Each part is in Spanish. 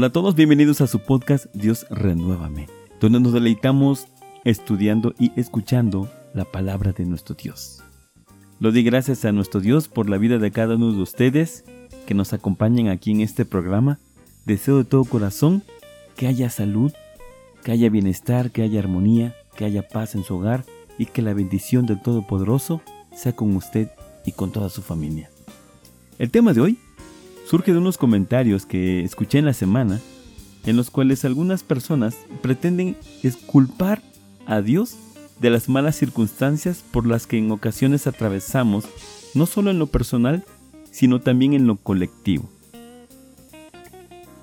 Hola a todos, bienvenidos a su podcast Dios Renuévame, donde nos deleitamos estudiando y escuchando la palabra de nuestro Dios. Lo di gracias a nuestro Dios por la vida de cada uno de ustedes que nos acompañan aquí en este programa. Deseo de todo corazón que haya salud, que haya bienestar, que haya armonía, que haya paz en su hogar y que la bendición del Todopoderoso sea con usted y con toda su familia. El tema de hoy surge de unos comentarios que escuché en la semana en los cuales algunas personas pretenden esculpar a Dios de las malas circunstancias por las que en ocasiones atravesamos, no solo en lo personal, sino también en lo colectivo.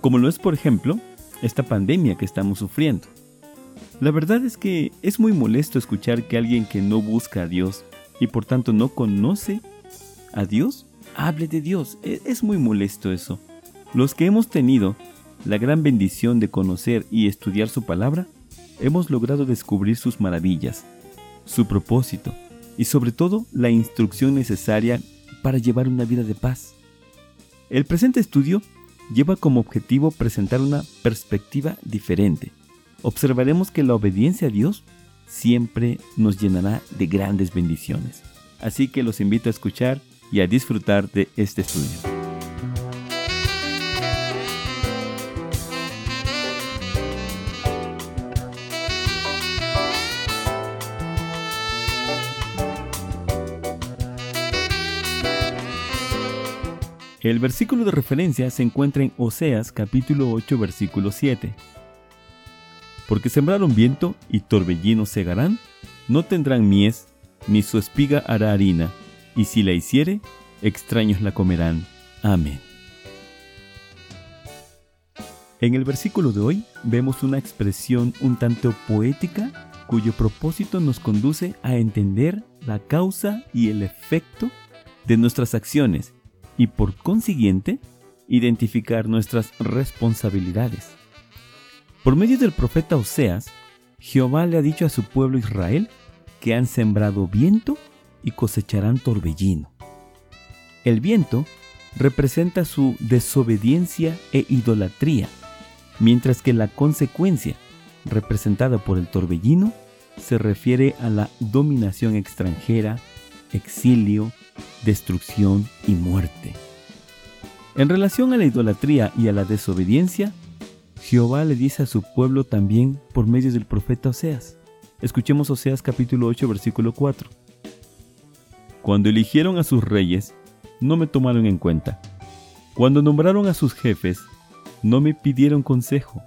Como lo es, por ejemplo, esta pandemia que estamos sufriendo. La verdad es que es muy molesto escuchar que alguien que no busca a Dios y por tanto no conoce a Dios hable de Dios. E, es muy molesto eso. Los que hemos tenido la gran bendición de conocer y estudiar su palabra, hemos logrado descubrir sus maravillas, su propósito y sobre todo la instrucción necesaria para llevar una vida de paz. El presente estudio lleva como objetivo presentar una perspectiva diferente. Observaremos que la obediencia a Dios siempre nos llenará de grandes bendiciones. Así que los invito a escuchar y a disfrutar de este estudio. El versículo de referencia se encuentra en Oseas capítulo 8 versículo 7. Porque sembraron viento y torbellino segarán, no tendrán mies, ni su espiga hará harina, y si la hiciere, extraños la comerán. Amén. En el versículo de hoy vemos una expresión un tanto poética cuyo propósito nos conduce a entender la causa y el efecto de nuestras acciones y por consiguiente identificar nuestras responsabilidades. Por medio del profeta Oseas, Jehová le ha dicho a su pueblo Israel que han sembrado viento y cosecharán torbellino. El viento representa su desobediencia e idolatría, mientras que la consecuencia, representada por el torbellino, se refiere a la dominación extranjera, exilio, destrucción y muerte. En relación a la idolatría y a la desobediencia, Jehová le dice a su pueblo también por medio del profeta Oseas. Escuchemos Oseas capítulo 8 versículo 4. Cuando eligieron a sus reyes, no me tomaron en cuenta. Cuando nombraron a sus jefes, no me pidieron consejo.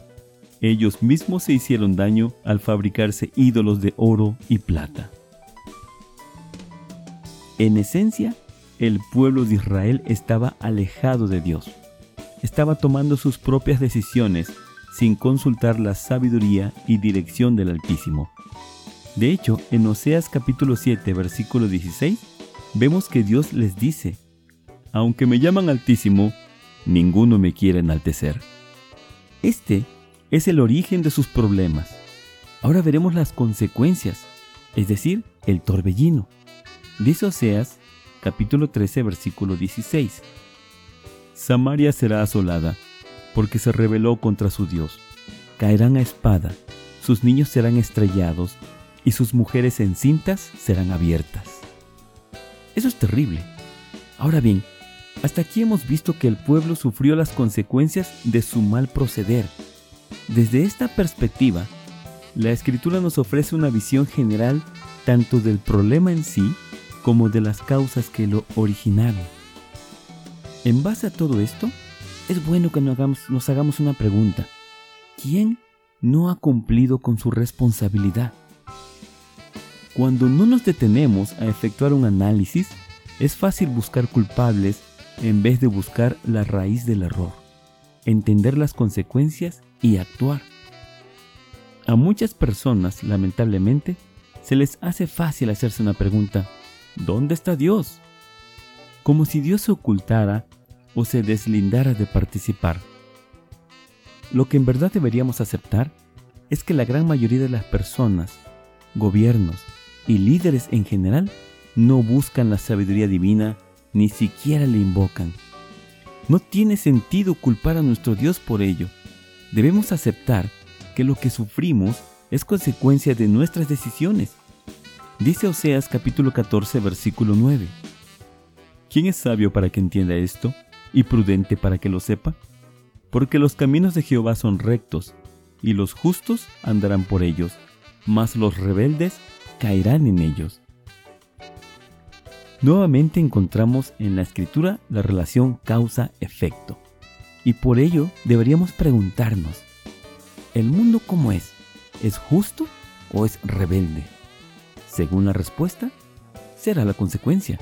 Ellos mismos se hicieron daño al fabricarse ídolos de oro y plata. En esencia, el pueblo de Israel estaba alejado de Dios. Estaba tomando sus propias decisiones sin consultar la sabiduría y dirección del Altísimo. De hecho, en Oseas capítulo 7, versículo 16, vemos que Dios les dice, aunque me llaman altísimo, ninguno me quiere enaltecer. Este es el origen de sus problemas. Ahora veremos las consecuencias, es decir, el torbellino. Dice Oseas, capítulo 13, versículo 16. Samaria será asolada, porque se rebeló contra su Dios. Caerán a espada, sus niños serán estrellados, y sus mujeres encintas serán abiertas. Eso es terrible. Ahora bien, hasta aquí hemos visto que el pueblo sufrió las consecuencias de su mal proceder. Desde esta perspectiva, la escritura nos ofrece una visión general tanto del problema en sí como de las causas que lo originaron. En base a todo esto, es bueno que nos hagamos, nos hagamos una pregunta. ¿Quién no ha cumplido con su responsabilidad? Cuando no nos detenemos a efectuar un análisis, es fácil buscar culpables en vez de buscar la raíz del error, entender las consecuencias y actuar. A muchas personas, lamentablemente, se les hace fácil hacerse una pregunta, ¿dónde está Dios? Como si Dios se ocultara o se deslindara de participar. Lo que en verdad deberíamos aceptar es que la gran mayoría de las personas, gobiernos, y líderes en general no buscan la sabiduría divina, ni siquiera le invocan. No tiene sentido culpar a nuestro Dios por ello, debemos aceptar que lo que sufrimos es consecuencia de nuestras decisiones. Dice Oseas capítulo 14 versículo 9. ¿Quién es sabio para que entienda esto y prudente para que lo sepa? Porque los caminos de Jehová son rectos, y los justos andarán por ellos, mas los rebeldes caerán en ellos. Nuevamente encontramos en la escritura la relación causa-efecto. Y por ello deberíamos preguntarnos, ¿el mundo cómo es? ¿Es justo o es rebelde? Según la respuesta, será la consecuencia.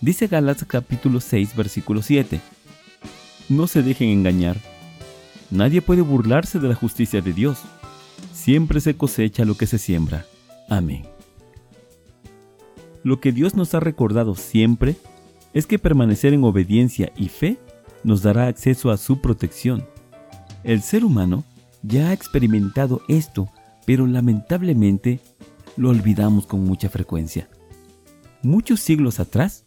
Dice Gálatas capítulo 6 versículo 7. No se dejen engañar. Nadie puede burlarse de la justicia de Dios. Siempre se cosecha lo que se siembra. Amén. Lo que Dios nos ha recordado siempre es que permanecer en obediencia y fe nos dará acceso a su protección. El ser humano ya ha experimentado esto, pero lamentablemente lo olvidamos con mucha frecuencia. Muchos siglos atrás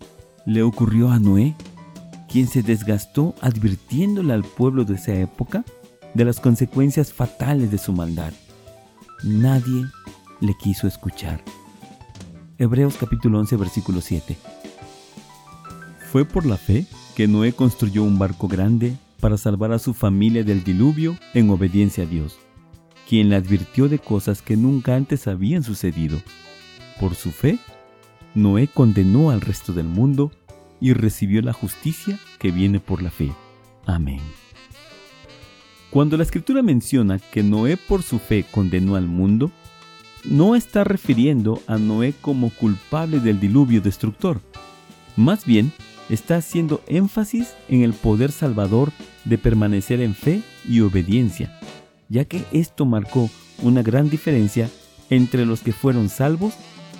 le ocurrió a Noé, quien se desgastó advirtiéndole al pueblo de esa época de las consecuencias fatales de su maldad. Nadie le quiso escuchar. Hebreos capítulo 11 versículo 7. Fue por la fe que Noé construyó un barco grande para salvar a su familia del diluvio en obediencia a Dios, quien le advirtió de cosas que nunca antes habían sucedido. Por su fe, Noé condenó al resto del mundo y recibió la justicia que viene por la fe. Amén. Cuando la escritura menciona que Noé por su fe condenó al mundo, no está refiriendo a Noé como culpable del diluvio destructor. Más bien, está haciendo énfasis en el poder salvador de permanecer en fe y obediencia, ya que esto marcó una gran diferencia entre los que fueron salvos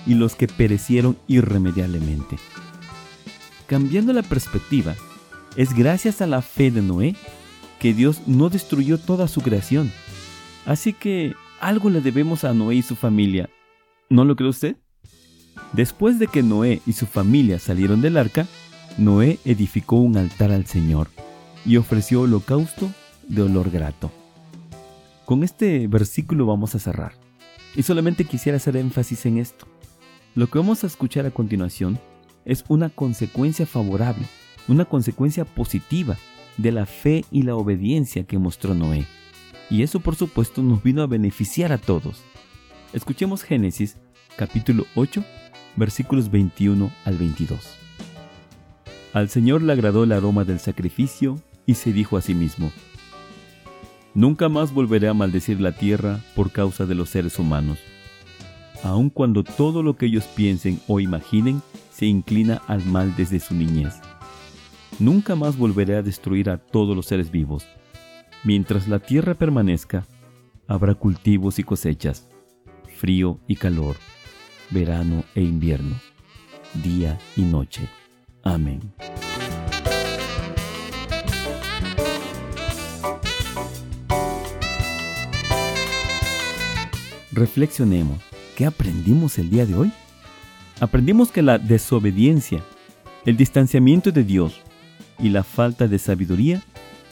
y los que perecieron irremediablemente. Cambiando la perspectiva, es gracias a la fe de Noé que Dios no destruyó toda su creación. Así que algo le debemos a Noé y su familia. ¿No lo cree usted? Después de que Noé y su familia salieron del arca, Noé edificó un altar al Señor y ofreció holocausto de olor grato. Con este versículo vamos a cerrar. Y solamente quisiera hacer énfasis en esto. Lo que vamos a escuchar a continuación es una consecuencia favorable, una consecuencia positiva de la fe y la obediencia que mostró Noé. Y eso por supuesto nos vino a beneficiar a todos. Escuchemos Génesis capítulo 8 versículos 21 al 22. Al Señor le agradó el aroma del sacrificio y se dijo a sí mismo, Nunca más volveré a maldecir la tierra por causa de los seres humanos, aun cuando todo lo que ellos piensen o imaginen se inclina al mal desde su niñez. Nunca más volveré a destruir a todos los seres vivos Mientras la tierra permanezca, habrá cultivos y cosechas, frío y calor, verano e invierno, día y noche. Amén. Reflexionemos. ¿Qué aprendimos el día de hoy? Aprendimos que la desobediencia, el distanciamiento de Dios y la falta de sabiduría,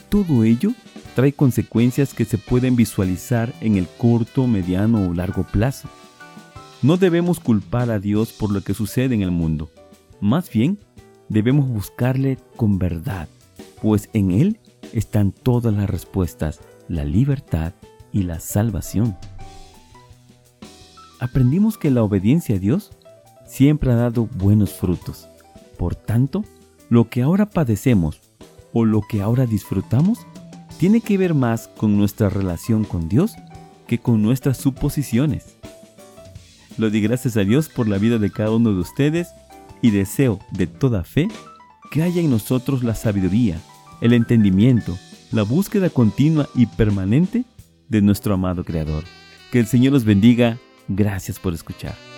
todo ello trae consecuencias que se pueden visualizar en el corto, mediano o largo plazo. No debemos culpar a Dios por lo que sucede en el mundo. Más bien, debemos buscarle con verdad, pues en Él están todas las respuestas, la libertad y la salvación. Aprendimos que la obediencia a Dios siempre ha dado buenos frutos. Por tanto, lo que ahora padecemos o lo que ahora disfrutamos tiene que ver más con nuestra relación con Dios que con nuestras suposiciones. Lo di gracias a Dios por la vida de cada uno de ustedes y deseo de toda fe que haya en nosotros la sabiduría, el entendimiento, la búsqueda continua y permanente de nuestro amado Creador. Que el Señor los bendiga. Gracias por escuchar.